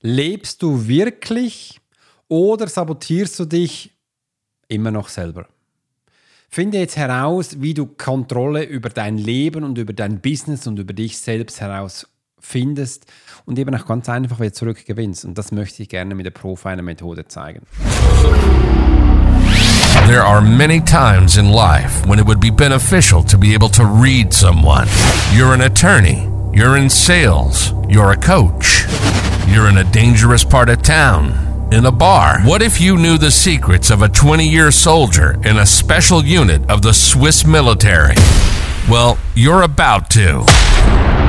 Lebst du wirklich oder sabotierst du dich immer noch selber? Finde jetzt heraus, wie du Kontrolle über dein Leben und über dein Business und über dich selbst herausfindest und eben auch ganz einfach wieder zurückgewinnst. Und das möchte ich gerne mit der Profiler-Methode zeigen. There are many times in life when it would be beneficial to be able to read someone. You're an attorney, you're in sales, you're a coach, you're in a dangerous part of town in a bar. What if you knew the secrets of a 20 year soldier in a special unit of the Swiss military? Well, you're about to.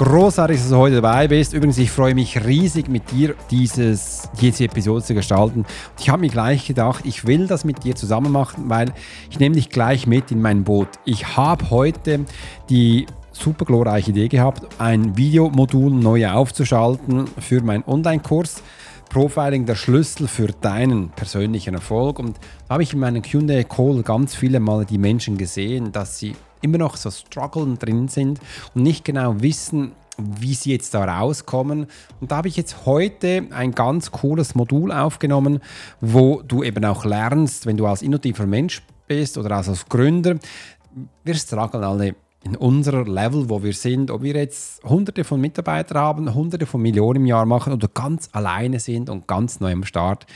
Großartig, dass du heute dabei bist. Übrigens, ich freue mich riesig, mit dir dieses, diese Episode zu gestalten. Ich habe mir gleich gedacht, ich will das mit dir zusammen machen, weil ich nehme dich gleich mit in mein Boot. Ich habe heute die super glorreiche Idee gehabt, ein Videomodul neu aufzuschalten für meinen Online-Kurs. Profiling der Schlüssel für deinen persönlichen Erfolg. Und da habe ich in meinem QA-Call ganz viele Mal die Menschen gesehen, dass sie immer noch so strugglen drin sind und nicht genau wissen, wie sie jetzt da rauskommen. Und da habe ich jetzt heute ein ganz cooles Modul aufgenommen, wo du eben auch lernst, wenn du als innovativer Mensch bist oder als Gründer, wir strugglen alle in unserer Level, wo wir sind, ob wir jetzt hunderte von Mitarbeitern haben, hunderte von Millionen im Jahr machen oder ganz alleine sind und ganz neu am Start,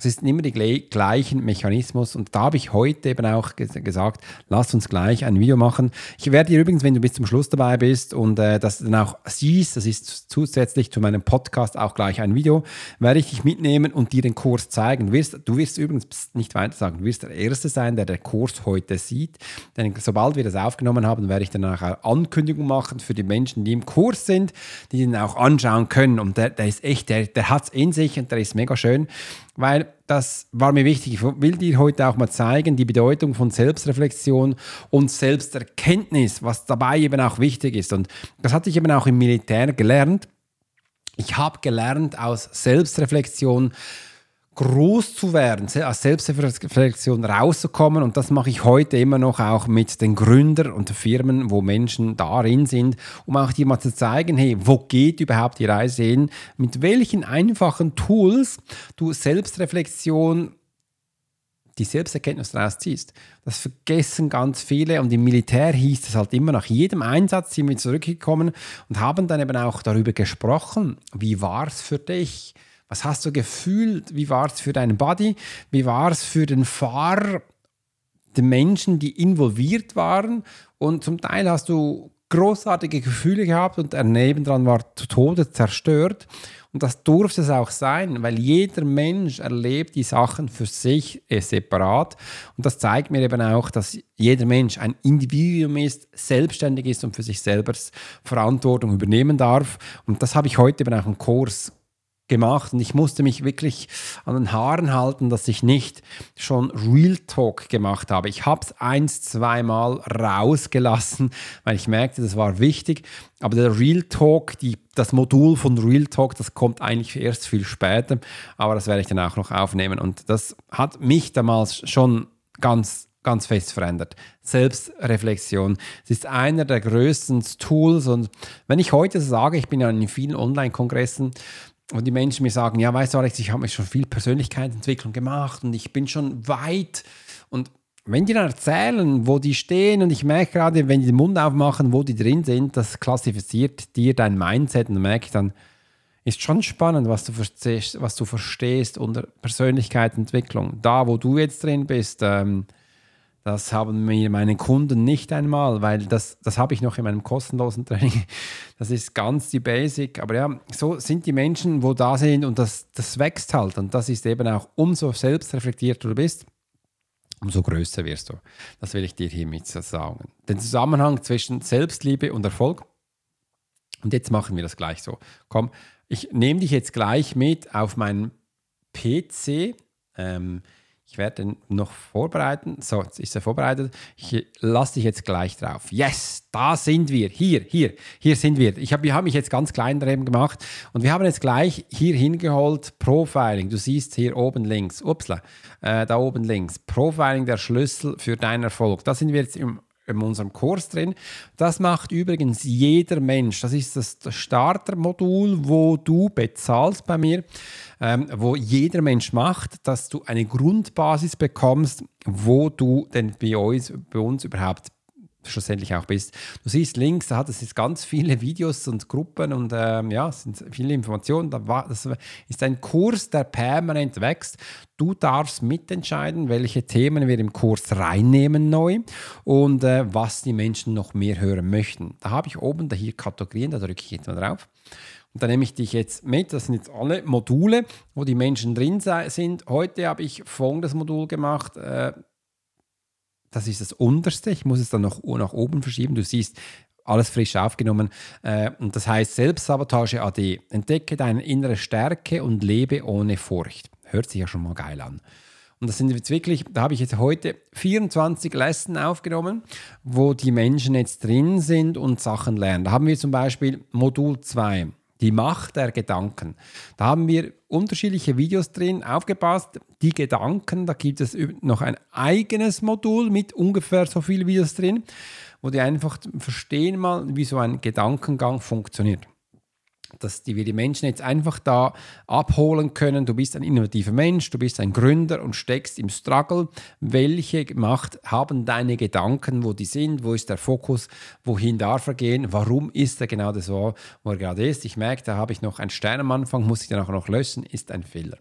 es ist immer die gleichen Mechanismus und da habe ich heute eben auch gesagt, lass uns gleich ein Video machen. Ich werde dir übrigens, wenn du bis zum Schluss dabei bist und äh, das dann auch siehst, das ist zusätzlich zu meinem Podcast auch gleich ein Video, werde ich dich mitnehmen und dir den Kurs zeigen. Du wirst, du wirst übrigens nicht weiter sagen, du wirst der Erste sein, der den Kurs heute sieht, denn sobald wir das aufgenommen haben, werde ich dann auch eine Ankündigung machen für die Menschen, die im Kurs sind, die den auch anschauen können und der, der ist echt, der, der hat es in sich und der ist mega schön weil das war mir wichtig. Ich will dir heute auch mal zeigen, die Bedeutung von Selbstreflexion und Selbsterkenntnis, was dabei eben auch wichtig ist. Und das hatte ich eben auch im Militär gelernt. Ich habe gelernt aus Selbstreflexion, groß zu werden, aus Selbstreflexion rauszukommen. Und das mache ich heute immer noch auch mit den Gründern und Firmen, wo Menschen darin sind, um auch dir mal zu zeigen, hey, wo geht überhaupt die Reise hin? Mit welchen einfachen Tools du Selbstreflexion die Selbsterkenntnis daraus ziehst. Das vergessen ganz viele und im Militär hieß es halt immer, nach jedem Einsatz sind wir zurückgekommen und haben dann eben auch darüber gesprochen, wie war es für dich? Was hast du gefühlt? Wie war es für deinen Body? Wie war es für den Fahrer, die Menschen, die involviert waren? Und zum Teil hast du großartige Gefühle gehabt und er nebendran war zu Tode zerstört. Und das durfte es auch sein, weil jeder Mensch erlebt die Sachen für sich äh, separat. Und das zeigt mir eben auch, dass jeder Mensch ein Individuum ist, selbstständig ist und für sich selber Verantwortung übernehmen darf. Und das habe ich heute eben auch im Kurs gemacht und ich musste mich wirklich an den Haaren halten, dass ich nicht schon Real Talk gemacht habe. Ich habe es eins, zweimal rausgelassen, weil ich merkte, das war wichtig. Aber der Real Talk, die, das Modul von Real Talk, das kommt eigentlich erst viel später. Aber das werde ich dann auch noch aufnehmen. Und das hat mich damals schon ganz ganz fest verändert. Selbstreflexion. Es ist einer der größten Tools und wenn ich heute sage, ich bin ja in vielen Online-Kongressen, und die Menschen mir sagen, ja, weißt du, Alex, ich habe mir schon viel Persönlichkeitsentwicklung gemacht und ich bin schon weit. Und wenn die dann erzählen, wo die stehen, und ich merke gerade, wenn die den Mund aufmachen, wo die drin sind, das klassifiziert dir dein Mindset und merke ich dann, ist schon spannend, was du verstehst, was du verstehst unter Persönlichkeitsentwicklung. Da, wo du jetzt drin bist, ähm, das haben mir meine Kunden nicht einmal, weil das, das habe ich noch in meinem kostenlosen Training. Das ist ganz die Basic. Aber ja, so sind die Menschen, wo da sind und das, das wächst halt. Und das ist eben auch, umso selbstreflektierter du bist, umso größer wirst du. Das will ich dir hiermit sagen. Den Zusammenhang zwischen Selbstliebe und Erfolg. Und jetzt machen wir das gleich so. Komm, Ich nehme dich jetzt gleich mit auf meinen PC. Ähm, ich werde den noch vorbereiten. So, jetzt ist er vorbereitet. Ich lasse dich jetzt gleich drauf. Yes, da sind wir. Hier, hier, hier sind wir. Ich habe hab mich jetzt ganz klein drin gemacht und wir haben jetzt gleich hier hingeholt Profiling. Du siehst hier oben links, upsla, äh, da oben links. Profiling der Schlüssel für deinen Erfolg. Da sind wir jetzt im in unserem Kurs drin. Das macht übrigens jeder Mensch. Das ist das Startermodul, wo du bezahlst bei mir, ähm, wo jeder Mensch macht, dass du eine Grundbasis bekommst, wo du denn bei uns, bei uns überhaupt schlussendlich auch bist. Du siehst links, da hat es jetzt ganz viele Videos und Gruppen und ähm, ja, es sind viele Informationen. Das ist ein Kurs, der permanent wächst. Du darfst mitentscheiden, welche Themen wir im Kurs reinnehmen neu und äh, was die Menschen noch mehr hören möchten. Da habe ich oben da hier Kategorien, da drücke ich jetzt mal drauf. Und da nehme ich dich jetzt mit. Das sind jetzt alle Module, wo die Menschen drin sind. Heute habe ich folgendes Modul gemacht. Äh, das ist das unterste. Ich muss es dann noch nach oben verschieben. Du siehst, alles frisch aufgenommen. Äh, und das heißt Selbstsabotage AD. Entdecke deine innere Stärke und lebe ohne Furcht. Hört sich ja schon mal geil an. Und das sind jetzt wirklich, da habe ich jetzt heute 24 Lesson aufgenommen, wo die Menschen jetzt drin sind und Sachen lernen. Da haben wir zum Beispiel Modul 2. Die Macht der Gedanken. Da haben wir unterschiedliche Videos drin aufgepasst. Die Gedanken, da gibt es noch ein eigenes Modul mit ungefähr so vielen Videos drin, wo die einfach verstehen mal, wie so ein Gedankengang funktioniert dass die, wir die Menschen jetzt einfach da abholen können. Du bist ein innovativer Mensch, du bist ein Gründer und steckst im Struggle. Welche Macht haben deine Gedanken, wo die sind? Wo ist der Fokus? Wohin darf er gehen? Warum ist er genau das wo er gerade ist? Ich merke, da habe ich noch einen Stern am Anfang, muss ich dann auch noch löschen, ist ein Fehler.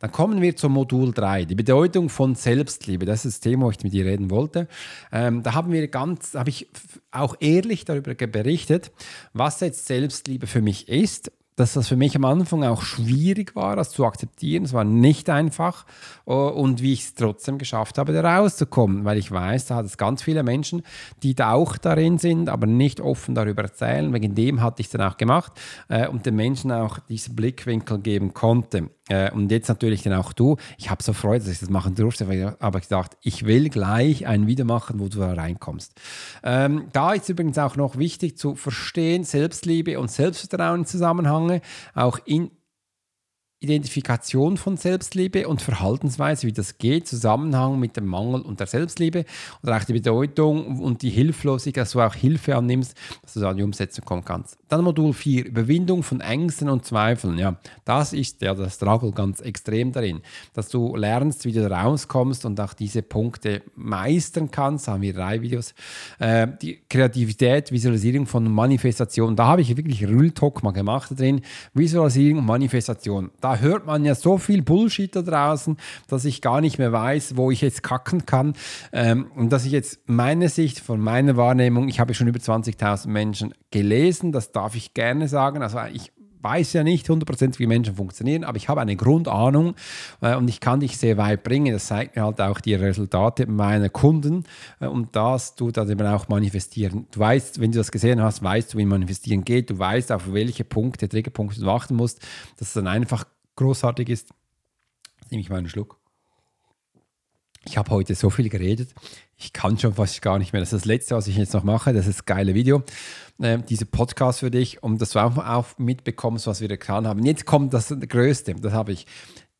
Dann kommen wir zum Modul 3, die Bedeutung von Selbstliebe. Das ist das Thema, wo ich mit dir reden wollte. Ähm, da haben wir ganz, habe ich auch ehrlich darüber berichtet, was jetzt Selbstliebe für mich ist dass das für mich am Anfang auch schwierig war, das zu akzeptieren. Es war nicht einfach äh, und wie ich es trotzdem geschafft habe, da rauszukommen, weil ich weiß, da hat es ganz viele Menschen, die da auch darin sind, aber nicht offen darüber erzählen. Wegen dem hatte ich es dann auch gemacht äh, und den Menschen auch diesen Blickwinkel geben konnte. Äh, und jetzt natürlich dann auch du. Ich habe so Freude, dass ich das machen durfte, weil ich gedacht, ich will gleich ein Video machen, wo du da reinkommst. Ähm, da ist übrigens auch noch wichtig zu verstehen, Selbstliebe und Selbstvertrauen im Zusammenhang, auch in Identifikation von Selbstliebe und Verhaltensweise, wie das geht, Zusammenhang mit dem Mangel und der Selbstliebe oder auch die Bedeutung und die Hilflosigkeit, dass du auch Hilfe annimmst, dass du da in die Umsetzung kommen kannst. Dann Modul 4, Überwindung von Ängsten und Zweifeln. Ja, das ist ja das Struggle ganz extrem darin, dass du lernst, wie du da rauskommst und auch diese Punkte meistern kannst. Da haben wir drei Videos. Äh, die Kreativität, Visualisierung von Manifestation. Da habe ich wirklich Real Talk mal gemacht drin. Visualisierung und Manifestation. Da da hört man ja so viel Bullshit da draußen, dass ich gar nicht mehr weiß, wo ich jetzt kacken kann. Ähm, und dass ich jetzt meine Sicht von meiner Wahrnehmung, ich habe schon über 20.000 Menschen gelesen, das darf ich gerne sagen. Also ich weiß ja nicht 100% wie Menschen funktionieren, aber ich habe eine Grundahnung äh, und ich kann dich sehr weit bringen. Das zeigt mir halt auch die Resultate meiner Kunden äh, und das du dann eben auch manifestieren. Du weißt, wenn du das gesehen hast, weißt du, wie manifestieren geht. Du weißt, auf welche Punkte, Triggerpunkte du achten musst, dass es dann einfach großartig ist. Nehme ich mal einen Schluck. Ich habe heute so viel geredet. Ich kann schon fast gar nicht mehr. Das ist das Letzte, was ich jetzt noch mache. Das ist das geile Video. Äh, diese Podcast für dich, um dass du auch, auch mitbekommst, was wir getan haben. Jetzt kommt das Größte. Das habe ich.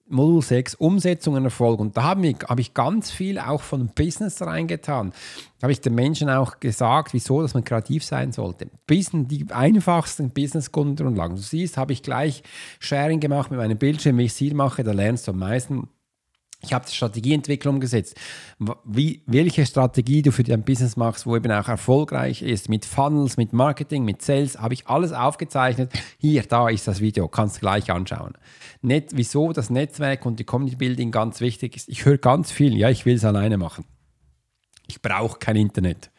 Modul 6, Umsetzung und Erfolg. Und da habe ich, habe ich ganz viel auch von Business reingetan. Da habe ich den Menschen auch gesagt, wieso, dass man kreativ sein sollte. Business, die einfachsten Business-Grundlagen. Du siehst, habe ich gleich Sharing gemacht mit meinem Bildschirm, wie ich es hier mache, da lernst du am meisten. Ich habe die Strategieentwicklung umgesetzt. Wie, welche Strategie du für dein Business machst, wo eben auch erfolgreich ist, mit Funnels, mit Marketing, mit Sales, habe ich alles aufgezeichnet. Hier, da ist das Video, kannst du gleich anschauen. Net, wieso das Netzwerk und die Community Building ganz wichtig ist. Ich höre ganz viel, ja, ich will es alleine machen. Ich brauche kein Internet.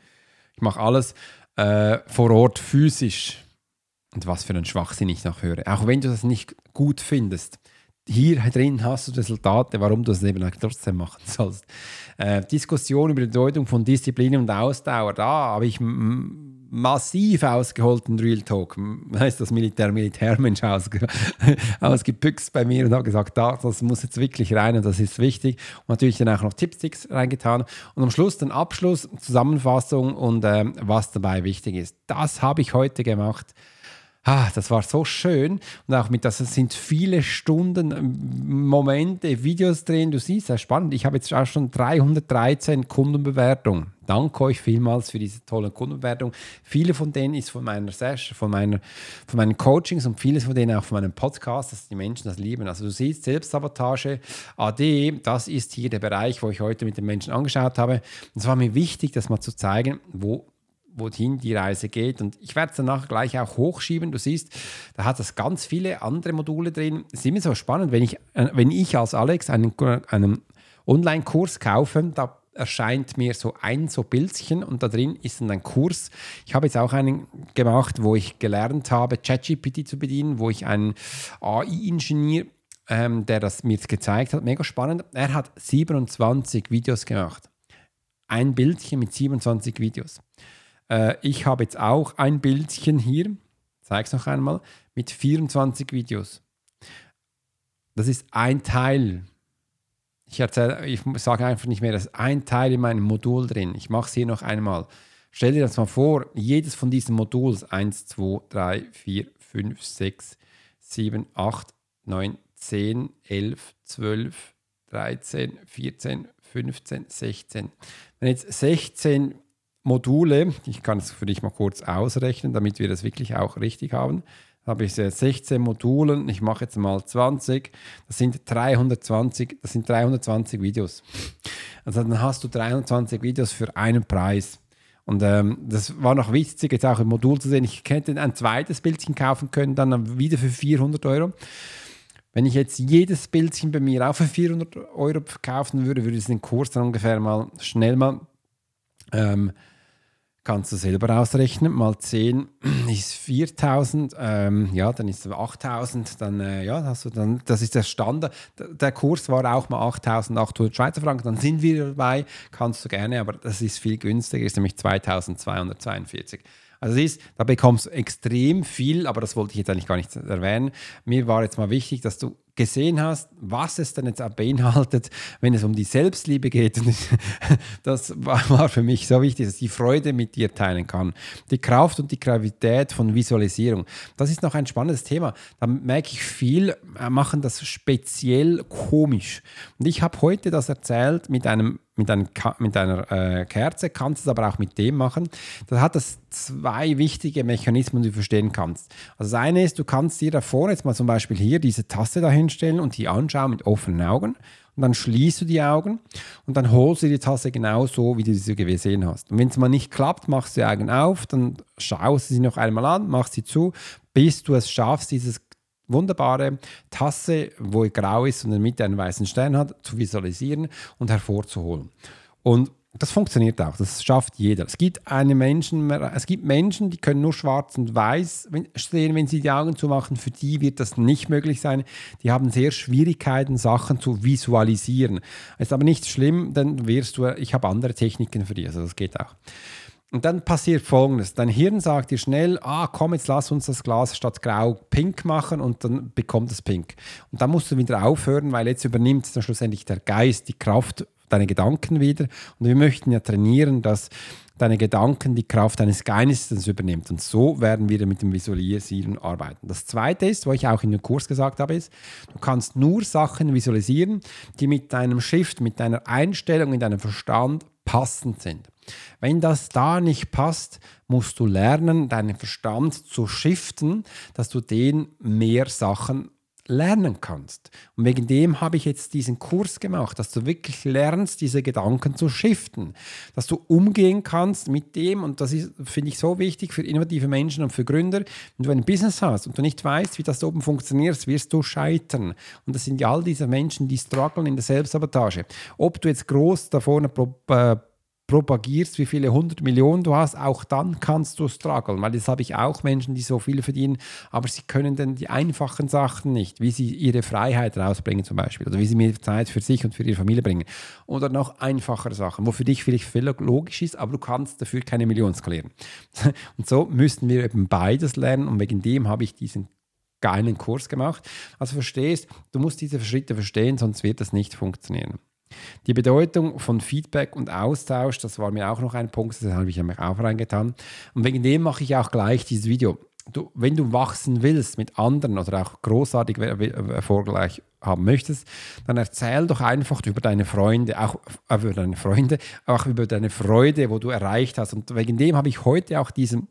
Ich mache alles äh, vor Ort physisch. Und was für ein Schwachsinn ich noch höre. Auch wenn du das nicht gut findest hier drin hast du Resultate, warum du es eben trotzdem machen sollst. Äh, Diskussion über die Bedeutung von Disziplin und Ausdauer, da habe ich massiv ausgeholten Real Talk, heißt das Militär, Militärmensch ausge, ausgepüxt bei mir und habe gesagt, da, das muss jetzt wirklich rein und das ist wichtig. Und natürlich dann auch noch Tipps reingetan. Und am Schluss dann Abschluss, Zusammenfassung und ähm, was dabei wichtig ist. Das habe ich heute gemacht. Ah, das war so schön. Und auch mit, das sind viele Stunden, ähm, Momente, Videos drin. Du siehst, das ist spannend. Ich habe jetzt auch schon 313 Kundenbewertungen. Danke euch vielmals für diese tolle Kundenbewertung. Viele von denen ist von meiner Session, von, meiner, von meinen Coachings und vieles von denen auch von meinem Podcast, dass die Menschen das lieben. Also du siehst, Selbstsabotage AD, das ist hier der Bereich, wo ich heute mit den Menschen angeschaut habe. Und es war mir wichtig, das mal zu zeigen, wo wohin die Reise geht. Und ich werde es danach gleich auch hochschieben. Du siehst, da hat es ganz viele andere Module drin. Es ist immer so spannend, wenn ich, äh, wenn ich als Alex einen, einen Online-Kurs kaufe, da erscheint mir so ein so Bildchen und da drin ist dann ein Kurs. Ich habe jetzt auch einen gemacht, wo ich gelernt habe, ChatGPT zu bedienen, wo ich einen AI-Ingenieur, ähm, der das mir gezeigt hat, mega spannend. Er hat 27 Videos gemacht. Ein Bildchen mit 27 Videos. Äh, ich habe jetzt auch ein Bildchen hier, zeige es noch einmal, mit 24 Videos. Das ist ein Teil. Ich, erzähle, ich sage einfach nicht mehr, das ist ein Teil in meinem Modul drin. Ich mache es hier noch einmal. Stell dir das mal vor, jedes von diesen Moduls, 1, 2, 3, 4, 5, 6, 7, 8, 9, 10, 11, 12, 13, 14, 15, 16. Wenn jetzt 16 Module, ich kann es für dich mal kurz ausrechnen, damit wir das wirklich auch richtig haben, habe ich 16 Module, ich mache jetzt mal 20, das sind 320, das sind 320 Videos. Also dann hast du 320 Videos für einen Preis. Und ähm, das war noch wichtig, jetzt auch im Modul zu sehen. Ich hätte ein zweites Bildchen kaufen können, dann wieder für 400 Euro. Wenn ich jetzt jedes Bildchen bei mir auch für 400 Euro verkaufen würde, würde es den Kurs dann ungefähr mal schnell mal ähm, kannst du selber ausrechnen. Mal 10 ist 4000, ähm, ja, dann ist es 8000, dann, äh, ja, hast du dann, das ist der Standard. Der Kurs war auch mal 8800 Schweizer Franken, dann sind wir dabei, kannst du gerne, aber das ist viel günstiger, ist nämlich 2242. Also ist, da bekommst du extrem viel, aber das wollte ich jetzt eigentlich gar nicht erwähnen. Mir war jetzt mal wichtig, dass du gesehen hast, was es dann jetzt beinhaltet, wenn es um die Selbstliebe geht. Das war für mich so wichtig, dass ich die Freude mit dir teilen kann. Die Kraft und die Gravität von Visualisierung. Das ist noch ein spannendes Thema. Da merke ich viel, äh, machen das speziell komisch. Und ich habe heute das erzählt mit einem mit, einem, mit einer äh, Kerze, kannst es aber auch mit dem machen. Da hat das zwei wichtige Mechanismen, die du verstehen kannst. Also das eine ist, du kannst dir da vorne jetzt mal zum Beispiel hier diese Tasse dahin hinstellen und die anschauen mit offenen Augen. Und dann schließt du die Augen und dann holst du die Tasse genau so, wie du sie gesehen hast. Und wenn es mal nicht klappt, machst du die Augen auf, dann schaust du sie noch einmal an, machst sie zu, bis du es schaffst, dieses wunderbare Tasse, wo grau ist und in der Mitte einen weißen Stern hat, zu visualisieren und hervorzuholen. Und das funktioniert auch, das schafft jeder. Es gibt, eine Menschen, es gibt Menschen, die können nur schwarz und weiß sehen, wenn sie die Augen zumachen. Für die wird das nicht möglich sein. Die haben sehr Schwierigkeiten, Sachen zu visualisieren. Ist aber nicht schlimm, dann wirst du, ich habe andere Techniken für dich, also das geht auch. Und dann passiert folgendes: Dein Hirn sagt dir schnell, ah, komm, jetzt lass uns das Glas statt grau pink machen und dann bekommt es pink. Und dann musst du wieder aufhören, weil jetzt übernimmt dann schlussendlich der Geist die Kraft deine Gedanken wieder. Und wir möchten ja trainieren, dass deine Gedanken die Kraft deines Geistes übernimmt. Und so werden wir mit dem Visualisieren arbeiten. Das Zweite ist, was ich auch in dem Kurs gesagt habe, ist, du kannst nur Sachen visualisieren, die mit deinem Shift, mit deiner Einstellung in deinem Verstand passend sind. Wenn das da nicht passt, musst du lernen, deinen Verstand zu shiften, dass du den mehr Sachen lernen kannst. Und wegen dem habe ich jetzt diesen Kurs gemacht, dass du wirklich lernst, diese Gedanken zu shiften, dass du umgehen kannst mit dem, und das ist, finde ich, so wichtig für innovative Menschen und für Gründer, wenn du ein Business hast und du nicht weißt, wie das oben funktioniert, wirst du scheitern. Und das sind ja all diese Menschen, die strugglen in der Selbstsabotage. Ob du jetzt groß da vorne äh, propagierst, wie viele hundert Millionen du hast, auch dann kannst du strugglen, weil das habe ich auch Menschen, die so viel verdienen, aber sie können dann die einfachen Sachen nicht, wie sie ihre Freiheit rausbringen zum Beispiel oder wie sie mehr Zeit für sich und für ihre Familie bringen oder noch einfachere Sachen, wo für dich vielleicht viel logisch ist, aber du kannst dafür keine Millionen skalieren. Und so müssten wir eben beides lernen und wegen dem habe ich diesen geilen Kurs gemacht. Also verstehst, du musst diese Schritte verstehen, sonst wird das nicht funktionieren. Die Bedeutung von Feedback und Austausch, das war mir auch noch ein Punkt, das habe ich mich auch reingetan. Und wegen dem mache ich auch gleich dieses Video. Du, wenn du wachsen willst mit anderen oder auch großartig Erfolg haben möchtest, dann erzähl doch einfach über deine Freunde, auch über deine Freunde, auch über deine Freude, wo du erreicht hast. Und wegen dem habe ich heute auch diesen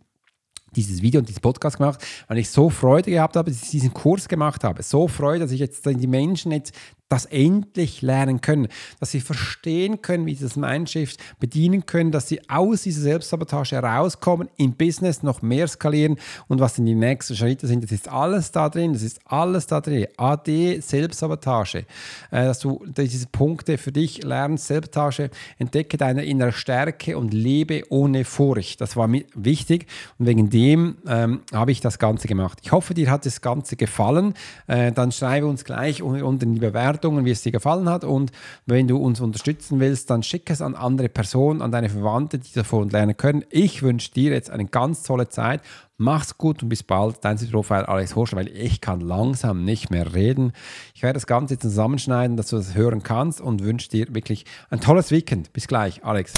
dieses Video und diesen Podcast gemacht, weil ich so Freude gehabt habe, dass ich diesen Kurs gemacht habe. So Freude, dass ich jetzt die Menschen jetzt das endlich lernen können, dass sie verstehen können, wie sie das Mindshift bedienen können, dass sie aus dieser Selbstsabotage herauskommen, im Business noch mehr skalieren und was sind die nächsten Schritte sind. Das ist alles da drin, das ist alles da drin. AD, Selbstsabotage, äh, dass du diese Punkte für dich lernst, Selbstsabotage, entdecke deine innere Stärke und lebe ohne Furcht. Das war mir wichtig und wegen dem ähm, habe ich das Ganze gemacht. Ich hoffe, dir hat das Ganze gefallen. Äh, dann schreibe uns gleich unter die Bewertung Bewertungen, wie es dir gefallen hat. Und wenn du uns unterstützen willst, dann schick es an andere Personen, an deine Verwandte, die davon lernen können. Ich wünsche dir jetzt eine ganz tolle Zeit Mach's gut und bis bald. Dein Profil Alex Horsch, weil ich kann langsam nicht mehr reden. Ich werde das Ganze zusammenschneiden, dass du das hören kannst und wünsche dir wirklich ein tolles Weekend. Bis gleich, Alex.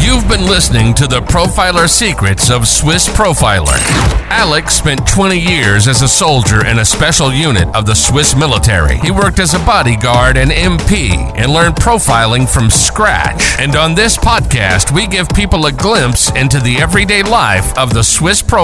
You've been listening to the Profiler Secrets of Swiss Profiler. Alex spent 20 years as a soldier in a special unit of the Swiss military. He worked as a bodyguard and MP and learned profiling from scratch. And on this podcast, we give people a glimpse into the everyday life of the Swiss Profiler